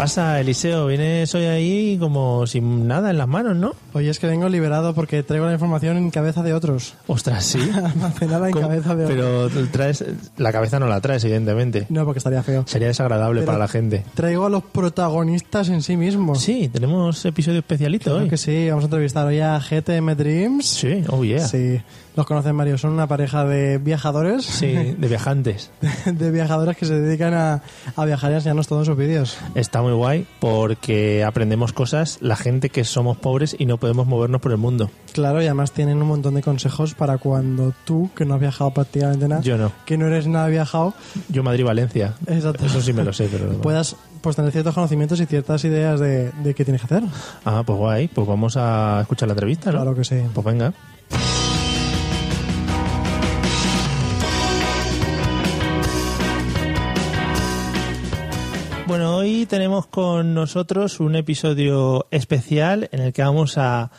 Pasa, Eliseo? Vienes hoy ahí como sin nada en las manos, ¿no? Oye, es que vengo liberado porque traigo la información en cabeza de otros. Ostras, sí. Almacenada en ¿Cómo? cabeza de otros. Pero traes la cabeza no la traes, evidentemente. No, porque estaría feo. Sería desagradable Pero para la gente. Traigo a los protagonistas en sí mismos. Sí, tenemos episodio especialito Claro hoy. que sí. Vamos a entrevistar hoy a GTM Dreams. Sí, oh yeah. Sí, Sí, los conocen Mario. Son una pareja de viajadores. de viajantes. de viajadores que se dedican a, a viajar y enseñarnos todos sus vídeos. Está muy guay porque aprendemos cosas la gente que somos pobres y no podemos movernos por el mundo. Claro, y además tienen un montón de consejos para cuando tú, que no has viajado prácticamente nada, Yo no. que no eres nada viajado, Yo Madrid-Valencia. Exacto. Eso sí me lo sé, pero... puedas pues tener ciertos conocimientos y ciertas ideas de, de qué tienes que hacer. Ah, pues guay. Pues vamos a escuchar la entrevista, ¿no? Claro que sí. Pues venga. Hoy tenemos con nosotros un episodio especial en el que vamos a,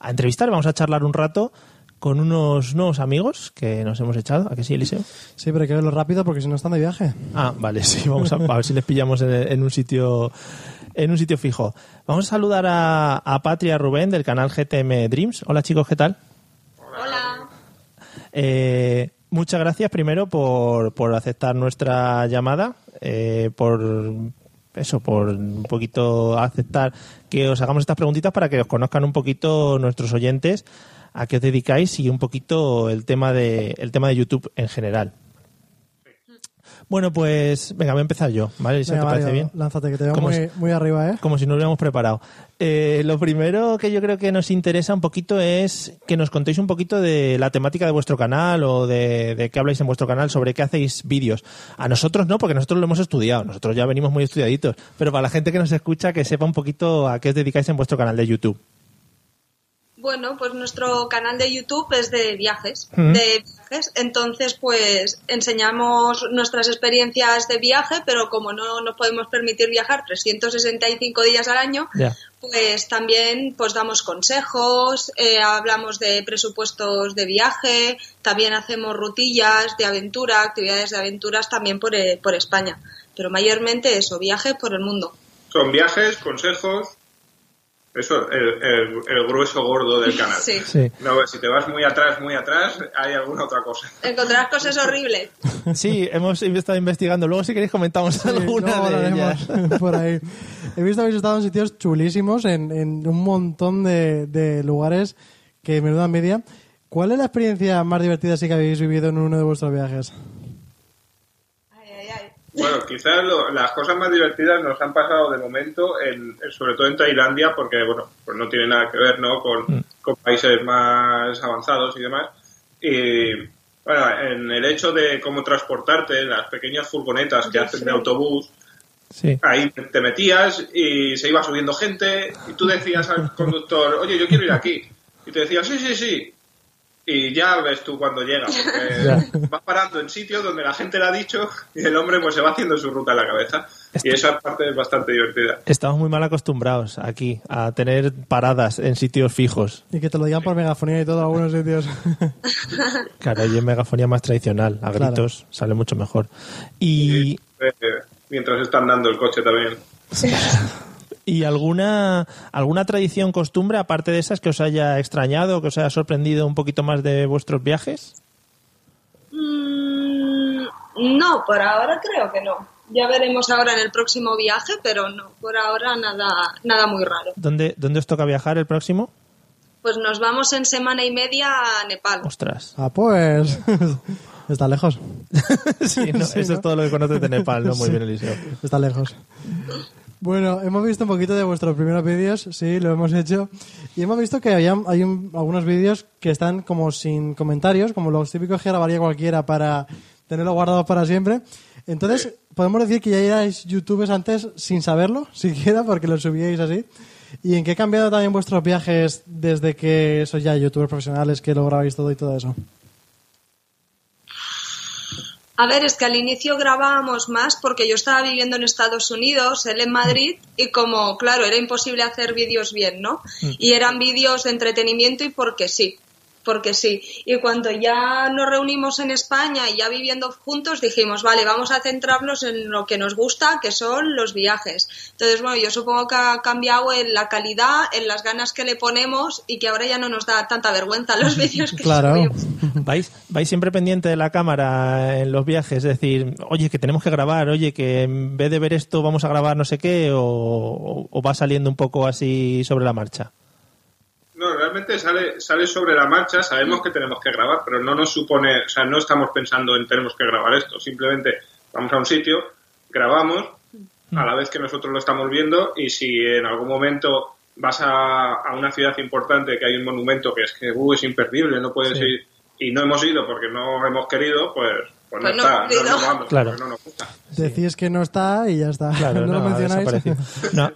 a entrevistar, vamos a charlar un rato con unos nuevos amigos que nos hemos echado. ¿A que sí, Eliseo? Sí, pero hay que verlo rápido porque si no están de viaje. Ah, vale, sí, vamos a, a ver si les pillamos en, en un sitio en un sitio fijo. Vamos a saludar a, a Patria Rubén del canal GTM Dreams. Hola chicos, ¿qué tal? Hola. Eh, muchas gracias primero por, por aceptar nuestra llamada, eh, por eso, por un poquito aceptar que os hagamos estas preguntitas para que os conozcan un poquito nuestros oyentes a qué os dedicáis y un poquito el tema de el tema de YouTube en general. Bueno, pues venga, voy a empezar yo, ¿vale? ¿Eso Venga, te parece bien? Lánzate, que te veo ¿Cómo muy, muy arriba, ¿eh? como si no lo hubiéramos preparado. Eh, lo primero que yo creo que nos interesa un poquito es que nos contéis un poquito de la temática de vuestro canal o de, de qué habláis en vuestro canal, sobre qué hacéis vídeos. A nosotros no, porque nosotros lo hemos estudiado, nosotros ya venimos muy estudiaditos, pero para la gente que nos escucha, que sepa un poquito a qué os dedicáis en vuestro canal de YouTube. Bueno, pues nuestro canal de YouTube es de viajes, de viajes. Entonces, pues enseñamos nuestras experiencias de viaje, pero como no nos podemos permitir viajar 365 días al año, pues también pues damos consejos, eh, hablamos de presupuestos de viaje, también hacemos rutillas de aventura, actividades de aventuras también por, eh, por España. Pero mayormente eso, viajes por el mundo. Son viajes, consejos. Eso, el, el- el grueso gordo del canal. Sí. Sí. No, si te vas muy atrás, muy atrás, hay alguna otra cosa. Encontrarás cosas horribles. Sí, hemos estado investigando. Luego, si queréis, comentamos Sí, alguna luego de ellas. por ahí. He visto que habéis estado en sitios chulísimos, en, en un montón de, de lugares que me dan media. ¿Cuál es la experiencia más divertida sí que habéis vivido en uno de vuestros viajes? Bueno, quizás lo- las cosas más divertidas nos han pasado de momento, en, sobre todo en Tailandia, porque, bueno, pues no tiene nada que ver, ¿no? Con, con países más avanzados y demás. Y, bueno, en el hecho de cómo transportarte, las pequeñas furgonetas que hacen de autobús, Sí. ahí te metías y se iba subiendo gente y tú decías al conductor, oye, yo quiero ir aquí. Y te decía, sí, sí, sí. Y ya ves tú cuando llega, porque va parando en sitios donde la gente le ha dicho y el hombre pues se va haciendo su ruta en la cabeza. Y esa parte es bastante divertida. Estamos muy mal acostumbrados aquí a tener paradas en sitios fijos. Y que te lo digan por megafonía y todo en algunos sitios. Claro, y en megafonía más tradicional, a Claro. gritos, sale mucho mejor. Y, Eh, mientras están dando el coche también. ¿y alguna, alguna tradición, costumbre, aparte de esas, que os haya extrañado, que os haya sorprendido un poquito más de vuestros viajes? Mm, no, por ahora creo que no. Ya veremos ahora en el próximo viaje, pero no, por ahora nada, nada muy raro. ¿Dónde, ¿Dónde os toca viajar el próximo? Pues nos vamos en semana y media a Nepal. Ostras. ah, pues. Está lejos. Sí, no, Sí, eso ¿no? es todo lo que conoces de Nepal, ¿no? Muy Sí. bien, Eliseo. Está lejos. Bueno, hemos visto un poquito de vuestros primeros vídeos, sí, lo hemos hecho. Y hemos visto que había, hay un- algunos vídeos que están como sin comentarios, como los típicos que grabaría cualquiera para tenerlo guardado para siempre. Entonces, podemos decir que ya erais youtubers antes sin saberlo, siquiera, porque lo subíais así. ¿Y en qué ha cambiado también vuestros viajes desde que sois ya youtubers profesionales, que lo grabáis todo y todo eso? A ver, es que al inicio grabábamos más porque yo estaba viviendo en Estados Unidos, él en Madrid, y como, claro, era imposible hacer vídeos bien, ¿no? Y eran vídeos de entretenimiento y porque sí, porque sí. Y cuando ya nos reunimos en España y ya viviendo juntos, dijimos, vale, vamos a centrarnos en lo que nos gusta, que son los viajes. Entonces, bueno, yo supongo que ha cambiado en la calidad, en las ganas que le ponemos y que ahora ya no nos da tanta vergüenza los vídeos que Claro. subimos. ¿Vais, vais siempre pendiente de la cámara en los viajes? Es decir, oye, que tenemos que grabar, oye, que en vez de ver esto vamos a grabar no sé qué, o, o va saliendo un poco así sobre la marcha. Realmente sale, sale sobre la marcha, sabemos que tenemos que grabar, pero no nos supone, o sea, no estamos pensando en tenemos que grabar esto, simplemente vamos a un sitio, grabamos a la vez que nosotros lo estamos viendo y si en algún momento vas a, a una ciudad importante que hay un monumento que es que uh, es imperdible, no puedes Sí. ir y no hemos ido porque no hemos querido, pues, pues, Pues no, no está, hemos ido. no, no vamos, Claro. no nos gusta. Decís que no está y ya está. Claro, no, no, lo mencionáis.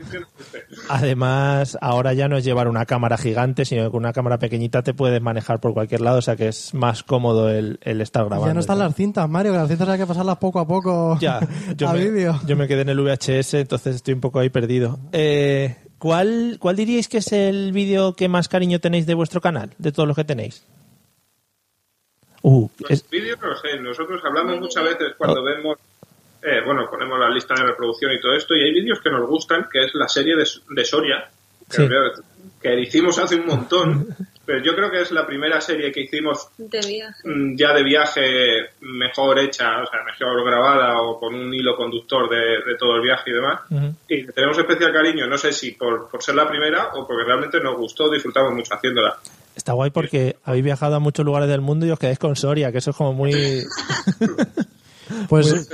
además, ahora ya no es llevar una cámara gigante, sino que con una cámara pequeñita te puedes manejar por cualquier lado, o sea que es más cómodo el, el estar grabando. ya no están las cintas, Mario, que las cintas hay que pasarlas poco a poco Ya, yo a me, vídeo. yo me quedé en el VHS, entonces estoy un poco ahí perdido. Eh, ¿cuál, ¿Cuál diríais que es el vídeo que más cariño tenéis de vuestro canal, de todos los que tenéis? Uh, Los es- vídeos, no sé, nosotros hablamos muchas veces cuando vemos, eh, bueno, ponemos la lista de reproducción y todo esto, y hay vídeos que nos gustan, que es la serie de, de Soria, que, Sí. que hicimos hace un montón, pero yo creo que es la primera serie que hicimos De viaje. mm, ya de viaje mejor hecha, o sea, mejor grabada o con un hilo conductor de, de todo el viaje y demás. Y tenemos especial cariño, no sé si por, por ser la primera o porque realmente nos gustó, disfrutamos mucho haciéndola. Está guay porque habéis viajado a muchos lugares del mundo y os quedáis con Soria, que eso es como muy... Pues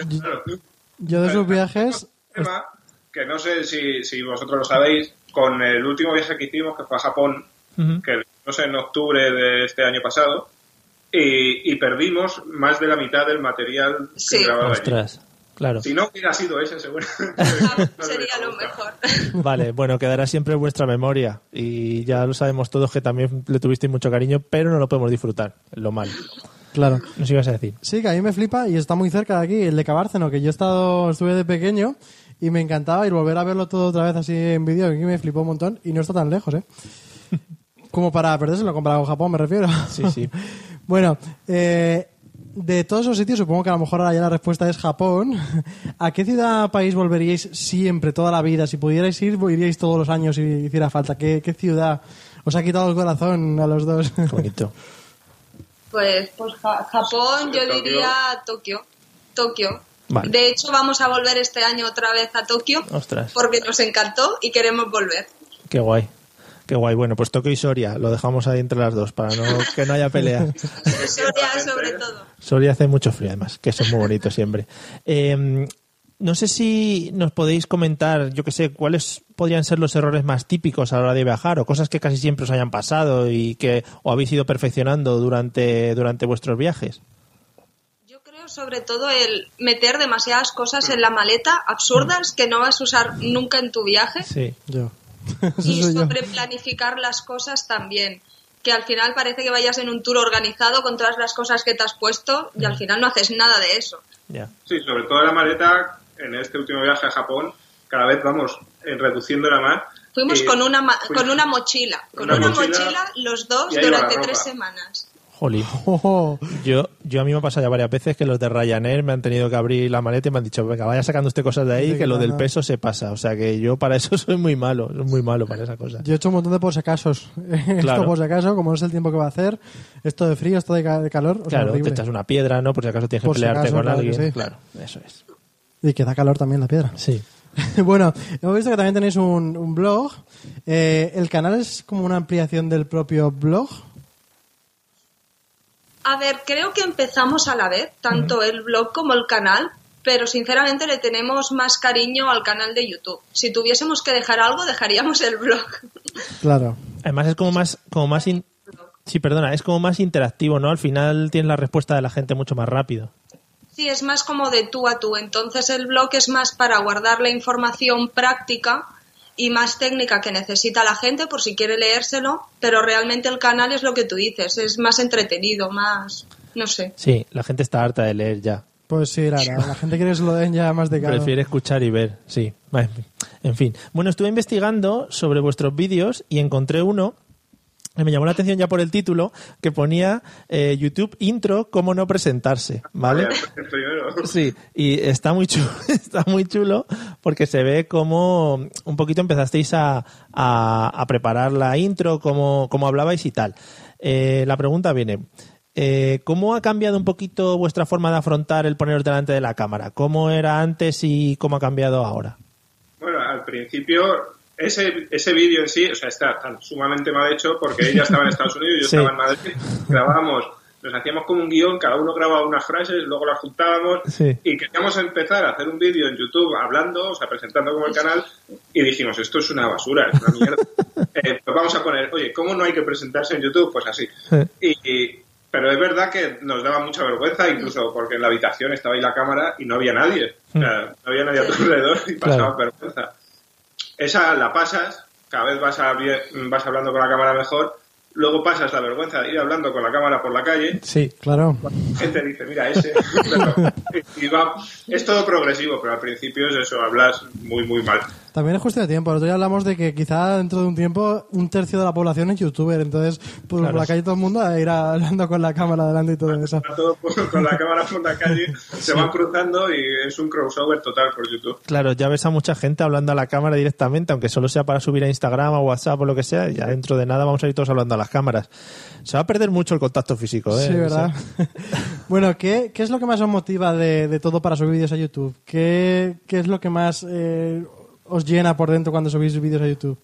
yo de esos viajes, tema que no sé si, si vosotros lo sabéis, con el último viaje que hicimos, que fue a Japón, que no sé, en octubre de este año pasado, y, y perdimos más de la mitad del material que Sí. grababa allí. Claro. Si no hubiera sido ese, seguramente. no Sería lo mejor. Vale, bueno, quedará siempre en vuestra memoria y ya lo sabemos todos que también le tuvisteis mucho cariño, pero no lo podemos disfrutar, lo malo. claro. Nos ibas a decir. Sí, que a mí me flipa y está muy cerca de aquí, el de Cabárceno, que yo he estado, estuve de pequeño y me encantaba y volver a verlo todo otra vez así en vídeo, aquí me flipó un montón y no está tan lejos, ¿eh? Como para perdérselo, comparado con Japón, me refiero. Sí, sí. bueno, eh, de todos esos sitios, supongo que a lo mejor ahora ya la respuesta es Japón. ¿A qué ciudad país volveríais siempre, toda la vida? Si pudierais ir, iríais todos los años si hiciera falta. ¿Qué, qué ciudad os ha quitado el corazón a los dos? Qué bonito. Pues, pues Ja- Japón, yo diría Tokio. Tokio. Vale. De hecho, vamos a volver este año otra vez a Tokio Ostras, porque nos encantó y queremos volver. qué guay. Qué guay. Bueno, pues Tokio y Soria, lo dejamos ahí entre las dos para no, que no haya peleas. Soria sobre todo. Soria hace mucho frío además, que eso es muy bonito siempre. Eh, no sé si nos podéis comentar, yo qué sé, cuáles podrían ser los errores más típicos a la hora de viajar o cosas que casi siempre os hayan pasado y que o habéis ido perfeccionando durante, durante vuestros viajes. Yo creo sobre todo el meter demasiadas cosas en la maleta absurdas que no vas a usar nunca en tu viaje Sí. Yo. Y sobre planificar las cosas también. Que al final parece que vayas en un tour organizado con todas las cosas que te has puesto y al final no haces nada de eso. Ya. Sí, sobre todo la maleta, en este último viaje a Japón, cada vez vamos eh, reduciéndola más. Fuimos Y con una fuimos- con una mochila, con una una, mochila mochila, los dos durante tres semanas. Jolín. Yo, yo a mí me ha pasado ya varias veces que los de Ryanair me han tenido que abrir la maleta y me han dicho, venga, vaya sacando usted cosas de ahí, Sí, que lo que del peso se pasa. O sea que yo para eso soy muy malo, soy muy malo para esa cosa. Yo he hecho un montón de por si acasos. Esto Claro. por si acaso, como no es el tiempo que va a hacer, esto de frío, esto de, ca- de calor, o Claro, te echas una piedra, ¿no? Por si acaso tienes que Por pelearte acaso, con claro que alguien. sí. Claro, eso es. Y que da calor también la piedra. Sí. bueno, hemos visto que también tenéis un, un blog. Eh, ¿El canal es como una ampliación del propio blog? A ver, creo que empezamos a la vez, tanto el blog como el canal, pero sinceramente le tenemos más cariño al canal de YouTube. Si tuviésemos que dejar algo, dejaríamos el blog. Claro. Además es como más, como más in- sí, perdona, es como más interactivo, ¿no? Al final tienes la respuesta de la gente mucho más rápido. Sí, es más como de tú a tú. Entonces el blog es más para guardar la información práctica y más técnica que necesita la gente por si quiere leérselo, pero realmente el canal es lo que tú dices, es más entretenido, más, no sé. Sí, la gente está harta de leer ya. Pues sí, la, la, gente quiere que se lo den ya más de cara. Prefiere escuchar y ver, sí. En fin. Bueno, estuve investigando sobre vuestros vídeos y encontré uno me llamó la atención ya por el título, que ponía eh, YouTube intro, cómo no presentarse, ¿vale? Primero. Sí, y está muy chulo, está muy chulo porque se ve como un poquito empezasteis a, a- a preparar la intro, cómo, cómo hablabais y tal. Eh, la pregunta viene, eh, ¿cómo ha cambiado un poquito vuestra forma de afrontar el poneros delante de la cámara? ¿Cómo era antes y cómo ha cambiado ahora? Bueno, al principio ese, ese vídeo en sí, o sea, está tan sumamente mal hecho porque ella estaba en Estados Unidos y yo Sí. estaba en Madrid. Grabábamos, nos hacíamos como un guion, cada uno grababa unas frases, luego las juntábamos Sí. y queríamos empezar a hacer un vídeo en YouTube hablando, o sea, presentando como el canal y dijimos, esto es una basura, es una mierda. Eh, pues vamos a poner, oye, ¿cómo no hay que presentarse en YouTube? Pues así. Y, y- pero es verdad que nos daba mucha vergüenza, incluso porque en la habitación estaba ahí la cámara y no había nadie. O sea, no había nadie a tu alrededor y pasaba Claro. vergüenza. Esa la pasas, cada vez vas, a, vas hablando con la cámara mejor, luego pasas la vergüenza de ir hablando con la cámara por la calle, Sí, Claro. la gente dice, mira, ese. Y va, es todo progresivo, pero al principio es eso, hablas muy, muy mal. También es cuestión de tiempo. El otro día hablamos de que quizá dentro de un tiempo un tercio de la población es youtuber. Entonces, por, Claro. por la calle todo el mundo a ir hablando con la cámara delante y todo eso. Todo con la cámara por la calle, se van cruzando y es un crossover total por YouTube. claro, ya ves a mucha gente hablando a la cámara directamente, aunque solo sea para subir a Instagram, a WhatsApp o lo que sea, ya dentro de nada vamos a ir todos hablando a las cámaras. Se va a perder mucho el contacto físico, ¿eh? Sí, ¿verdad? bueno, ¿qué, ¿qué es lo que más os motiva de, de todo para subir vídeos a YouTube? ¿Qué, qué es lo que más eh, os llena por dentro cuando subís vídeos a YouTube?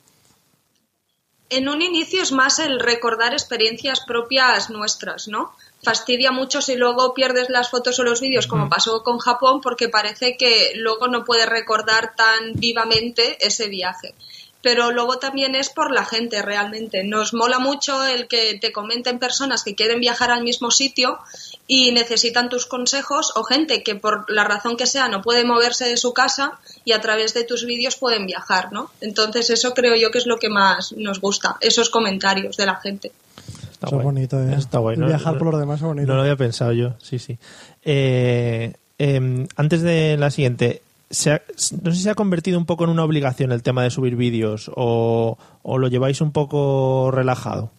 En un inicio es más el recordar experiencias propias nuestras, ¿no? Fastidia mucho si luego pierdes las fotos o los vídeos, como pasó con Japón, porque parece que luego no puedes recordar tan vivamente ese viaje. Pero luego también es por la gente realmente. Nos mola mucho el que te comenten personas que quieren viajar al mismo sitio y necesitan tus consejos o gente que por la razón que sea no puede moverse de su casa y a través de tus vídeos pueden viajar, ¿no? Entonces eso creo yo que es lo que más nos gusta, esos comentarios de la gente. Está Eso es bonito, ¿eh? Está guay. El viajar por los demás es bonito. No lo había pensado yo, sí, sí. Eh, em, antes de la siguiente, ¿se ha- no sé si se ha convertido un poco en una obligación el tema de subir vídeos o, lo lleváis un poco relajado.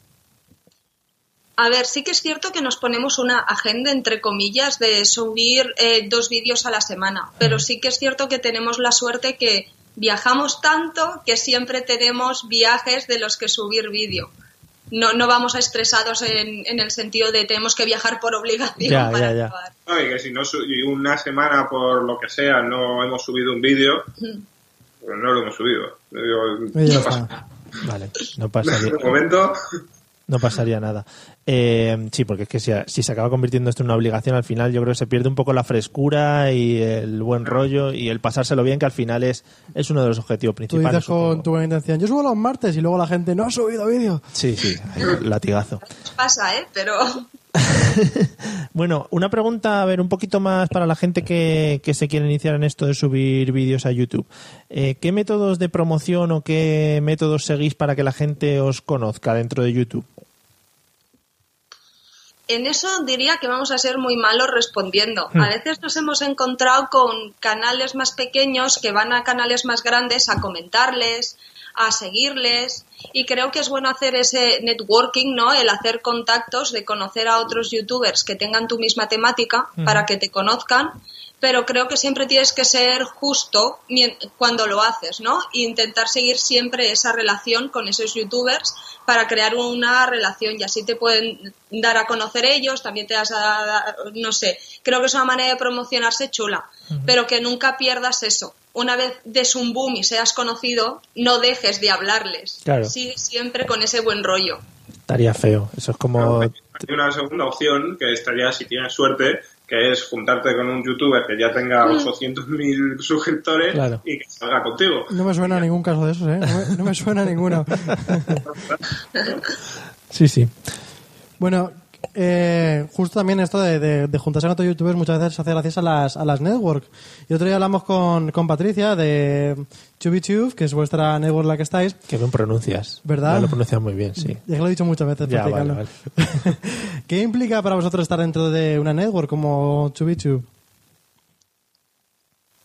A ver, sí que es cierto que nos ponemos una agenda, entre comillas, de subir eh, dos vídeos a la semana, pero sí que es cierto que tenemos la suerte que viajamos tanto que siempre tenemos viajes de los que subir vídeo. No, no vamos a estresados en, en el sentido de tenemos que viajar por obligación Ya, para ya, ya. grabar. No, y que si no una semana por lo que sea no hemos subido un vídeo, pues no lo hemos subido. Digo, no pasa. Vale, no pasaría, De momento, no pasaría nada. Eh, sí, porque es que si, si se acaba convirtiendo esto en una obligación, al final yo creo que se pierde un poco la frescura y el buen rollo y el pasárselo bien, que al final es, es uno de los objetivos Tú principales. dices con tu buena intención, yo subo los martes y luego la gente no ha subido vídeo. Sí, sí, latigazo. Pasa, ¿eh? Pero Bueno, una pregunta, a ver, un poquito más para la gente que, que se quiere iniciar en esto de subir vídeos a YouTube. Eh, ¿Qué métodos de promoción o qué métodos seguís para que la gente os conozca dentro de YouTube? En eso diría que vamos a ser muy malos respondiendo. A veces nos hemos encontrado con canales más pequeños que van a canales más grandes a comentarles, a seguirles y creo que es bueno hacer ese networking, ¿no? El hacer contactos, de conocer a otros youtubers que tengan tu misma temática para que te conozcan, pero creo que siempre tienes que ser justo cuando lo haces, ¿no? E intentar seguir siempre esa relación con esos youtubers para crear una relación y así te pueden dar a conocer ellos, también te das a no sé, creo que es una manera de promocionarse chula, pero que nunca pierdas eso. Una vez des un boom y seas conocido, no dejes de hablarles. Claro. Sigue siempre con ese buen rollo. Estaría feo. Eso es como... hay una segunda opción que estaría, si tienes suerte, que es juntarte con un youtuber que ya tenga 800.000 suscriptores Claro. y que salga contigo. No me suena a ningún caso de esos, ¿eh? No me, no me suena a ninguno. Sí, sí. Bueno, eh, justo también esto de, de- de juntarse con otros youtubers muchas veces se hace gracias a las, a las network. Y otro día hablamos con, con Patricia de ChubiTube, que es vuestra network la que estáis. Que bien pronuncias. ¿Verdad? Ya Lo pronuncias muy bien, sí. Ya que lo he dicho muchas veces. Ya, vale, ¿Qué implica para vosotros estar dentro de una network como ChubiTube?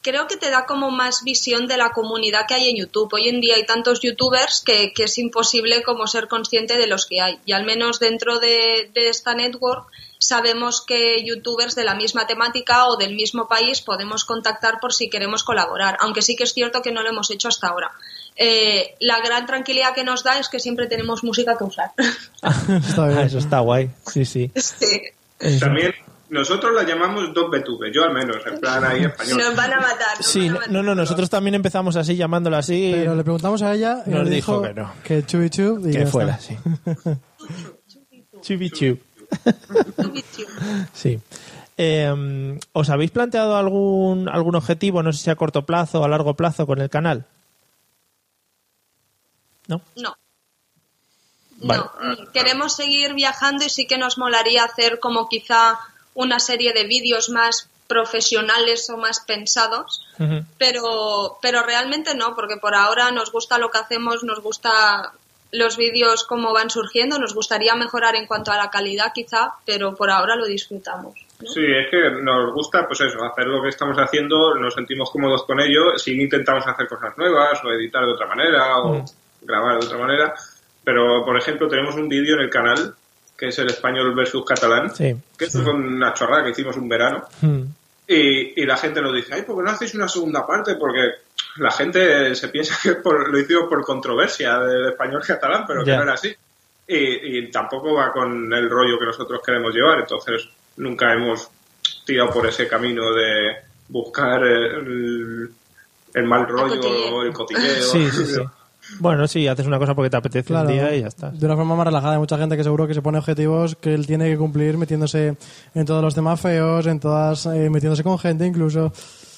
Creo que te da como más visión de la comunidad que hay en YouTube. Hoy en día hay tantos youtubers que, que es imposible como ser consciente de los que hay. Y al menos dentro de, de esta network sabemos que youtubers de la misma temática o del mismo país podemos contactar por si queremos colaborar, aunque sí que es cierto que no lo hemos hecho hasta ahora. Eh, la gran tranquilidad que nos da es que siempre tenemos música que usar. Está bien. Ah, eso está guay. Sí, sí. Sí. También nosotros la llamamos dos betube, yo al menos, en plan ahí español. Nos van a matar. nos Sí, van a no, matar. no, nosotros también empezamos así, llamándola así. Pero le preguntamos a ella y Nos nos, dijo dijo que no. que ChubiTube y que fuera, está. sí. Chubichu. YouTube. Sí. Eh, ¿Os habéis planteado algún, algún objetivo, no sé si a corto plazo o a largo plazo, con el canal? ¿No? No. Vale. No, queremos seguir viajando y sí que nos molaría hacer como quizá una serie de vídeos más profesionales o más pensados, pero, pero realmente no, porque por ahora nos gusta lo que hacemos, nos gusta los vídeos como van surgiendo, nos gustaría mejorar en cuanto a la calidad quizá, pero por ahora lo disfrutamos. ¿no? Sí, es que nos gusta, pues eso, hacer lo que estamos haciendo, nos sentimos cómodos con ello, si intentamos hacer cosas nuevas o editar de otra manera o grabar de otra manera, pero por ejemplo tenemos un vídeo en el canal que es el español versus catalán, Sí. que esto fue una chorrada que hicimos un verano Mm. y, y la gente nos dice, ay, ¿por qué no hacéis una segunda parte? Porque la gente se piensa que por- lo hicimos por controversia del español catalán, pero que no era así. Y, y tampoco va con el rollo que nosotros queremos llevar, entonces nunca hemos tirado por ese camino de buscar el, el mal rollo el cotilleo. Sí, sí, sí. Bueno, sí, haces una cosa porque te apetece Claro, un día y ya está. de una forma más relajada. Hay mucha gente que seguro que se pone objetivos que él tiene que cumplir metiéndose en todos los temas feos, en todas, eh, metiéndose con gente incluso.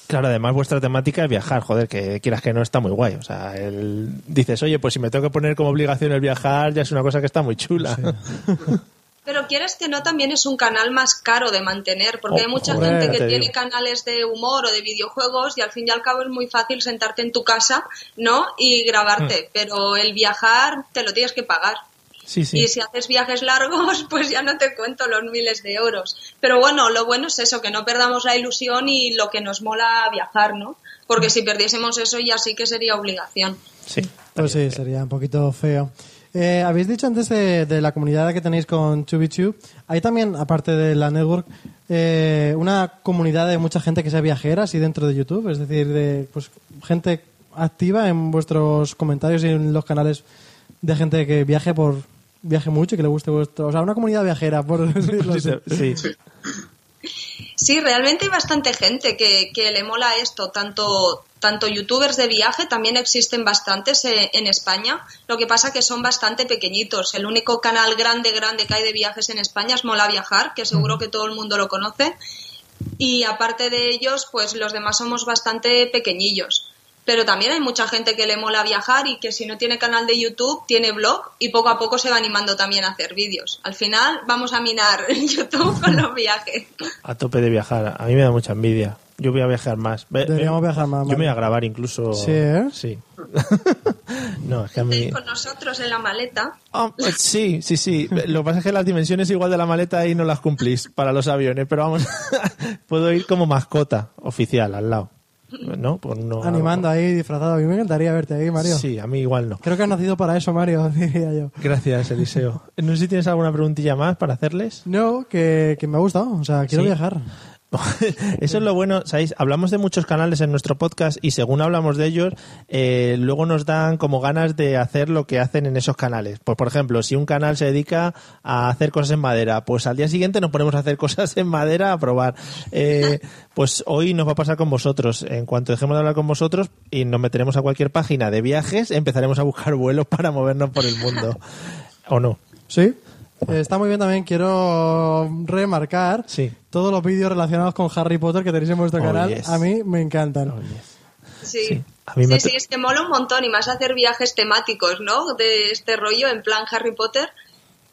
Claro, además vuestra temática es viajar, joder, que quieras que no está muy guay. O sea, el- dices, oye, pues si me tengo que poner como obligación el viajar, ya es una cosa que está muy chula. Pero quieres que no, también es un canal más caro de mantener, porque hay mucha Hombre, gente te que digo. tiene canales de humor o de videojuegos y al fin y al cabo es muy fácil sentarte en tu casa, ¿no? Y grabarte, pero el viajar te lo tienes que pagar. Sí, sí. Y si haces viajes largos, pues ya no te cuento los miles de euros. Pero bueno, lo bueno es eso, que no perdamos la ilusión y lo que nos mola viajar, ¿no? Porque si perdiésemos eso ya sí que sería obligación. Sí. Pues sí, sería un poquito feo. Eh, habéis dicho antes de, de la comunidad que tenéis con ChubiChub, hay también, aparte de la network, eh, una comunidad de mucha gente que sea viajera, así dentro de YouTube, es decir, de pues gente activa en vuestros comentarios y en los canales de gente que viaje por viaje mucho y que le guste vuestro, o sea, una comunidad viajera, por decirlo así. Sí. Sí, realmente hay bastante gente que, que le mola esto, tanto, tanto youtubers de viaje, también existen bastantes en España, lo que pasa que son bastante pequeñitos. El único canal grande, grande que hay de viajes en España es Mola Viajar, que seguro que todo el mundo lo conoce, y aparte de ellos, pues los demás somos bastante pequeñillos. Pero también hay mucha gente que le mola viajar y que si no tiene canal de YouTube, tiene blog y poco a poco se va animando también a hacer vídeos. Al final vamos a minar YouTube con los viajes. A tope de viajar. A mí me da mucha envidia. Yo voy a viajar más. Ve- Deberíamos ve- viajar más, Yo me voy a grabar incluso. Sí, ¿eh? Sí. no, es que a mí. Estáis con nosotros en la maleta. Ah, pues sí, sí, sí. Lo que pasa es que las dimensiones igual de la maleta y no las cumplís para los aviones, pero vamos, puedo ir como mascota oficial al lado. ¿No? Por no- Animando ahí, disfrazado. A mí me encantaría verte ahí, Mario. Sí, a mí igual no. Creo que has nacido para eso, Mario, diría yo. Gracias, Eliseo. No sé si tienes alguna preguntilla más para hacerles. No, que, que me ha gustado. O sea, quiero ¿Sí? viajar. Eso es lo bueno, ¿sabéis? Hablamos de muchos canales en nuestro podcast y según hablamos de ellos, eh, luego nos dan como ganas de hacer lo que hacen en esos canales. Pues, por ejemplo, si un canal se dedica a hacer cosas en madera, pues al día siguiente nos ponemos a hacer cosas en madera a probar. Eh, pues hoy nos va a pasar con vosotros. En cuanto dejemos de hablar con vosotros y nos meteremos a cualquier página de viajes, empezaremos a buscar vuelos para movernos por el mundo. ¿O no? ¿Sí? Eh, Está muy bien también, quiero remarcar Sí. todos los vídeos relacionados con Harry Potter que tenéis en vuestro Oh, canal. yes. A mí me encantan. Oh, yes. Sí, Sí, a mí sí, me sí, es que mola un montón y más hacer viajes temáticos, ¿no? De este rollo en plan Harry Potter.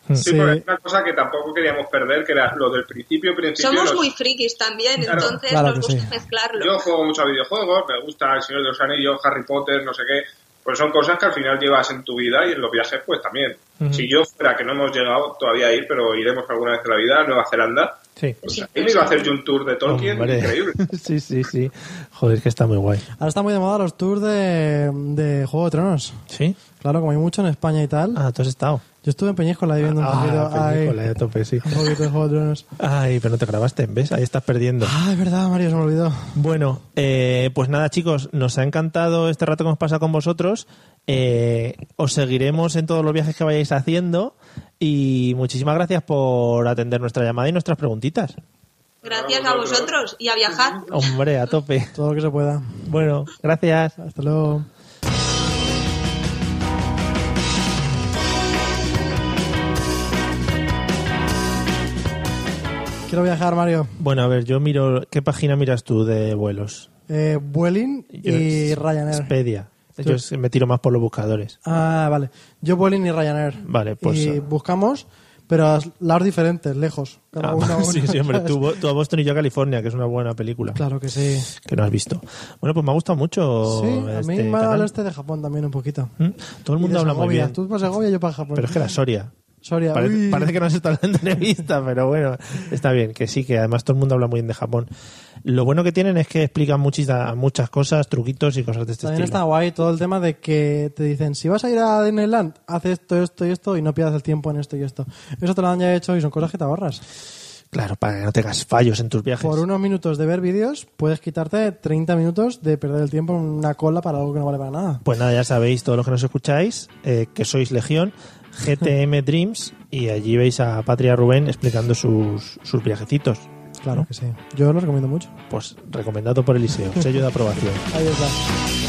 Sí, Sí. porque hay una cosa que tampoco queríamos perder, que era lo del principio, principio. Somos los- muy frikis también, Claro. entonces Claro nos que gusta sí. mezclarlo. Yo juego mucho a videojuegos, me gusta El Señor de los Anillos, Harry Potter, no sé qué. Pues son cosas que al final llevas en tu vida y en los viajes pues también. Si yo fuera, que no hemos llegado todavía a ir, pero iremos alguna vez en la vida a Nueva Zelanda, Sí. pues ahí me iba a hacer yo un tour de Tolkien Hombre. increíble. Sí, sí, sí. Joder, que está muy guay. Ahora está muy de moda los tours de, de Juego de Tronos. ¿Sí? Claro, como hay mucho en España y tal. Ah, tú has estado. Yo estuve en Peñíscola ahí viendo un poquito. Ah, ahí, película, a tope, sí. un poquito de Juego de Tronos. Ay, pero no te grabaste, ¿ves? Ahí estás perdiendo. Ah, es verdad, Mario, se me olvidó. Bueno, eh, pues nada, chicos, nos ha encantado este rato que hemos pasado con vosotros. Eh, os seguiremos en todos los viajes que vayáis haciendo y muchísimas gracias por atender nuestra llamada y nuestras preguntitas. Gracias a vosotros y a viajar. Hombre, a tope. Todo lo que se pueda. Bueno, gracias. Hasta luego. Quiero viajar, Mario. Bueno, a ver, yo miro. ¿Qué página miras tú de vuelos? Eh, Vueling Yo y Ryanair. Expedia. Sí. Yo me tiro más por los buscadores. Ah, vale. Yo Vueling y Ryanair. Vale, pues, Y eh. buscamos, pero a lados diferentes, lejos. Cada Ah, uno a uno, sí, sí, hombre, tú, tú a Boston y yo a California, que es una buena película. Claro que sí. Que no has visto. Bueno, pues me ha gustado mucho. Sí, a mí este me habla este de Japón también un poquito. ¿Mm? Todo el mundo habla muy Segovia. bien. Tú para Segovia, yo para Japón. Pero es que la Soria. Soria, Parece, que no has estado en la entrevista, pero bueno, está bien, que sí, que además todo el mundo habla muy bien de Japón. Lo bueno que tienen es que explican muchas, muchas cosas, truquitos y cosas de este También estilo. está guay todo el tema de que te dicen, si vas a ir a Disneyland, haz esto, esto y esto y no pierdas el tiempo en esto y esto. Eso te lo han ya hecho y son cosas que te ahorras. Claro, para que no tengas fallos en tus viajes. Por unos minutos de ver vídeos, puedes quitarte 30 minutos de perder el tiempo en una cola para algo que no vale para nada. Pues nada, ya sabéis, todos los que nos escucháis, eh, que sois Legión, GTM Dreams, y allí veis a Patria Rubén explicando sus, sus viajecitos. Claro que sí. Yo lo recomiendo mucho. Pues recomendado por Eliseo, sello de aprobación. Ahí está.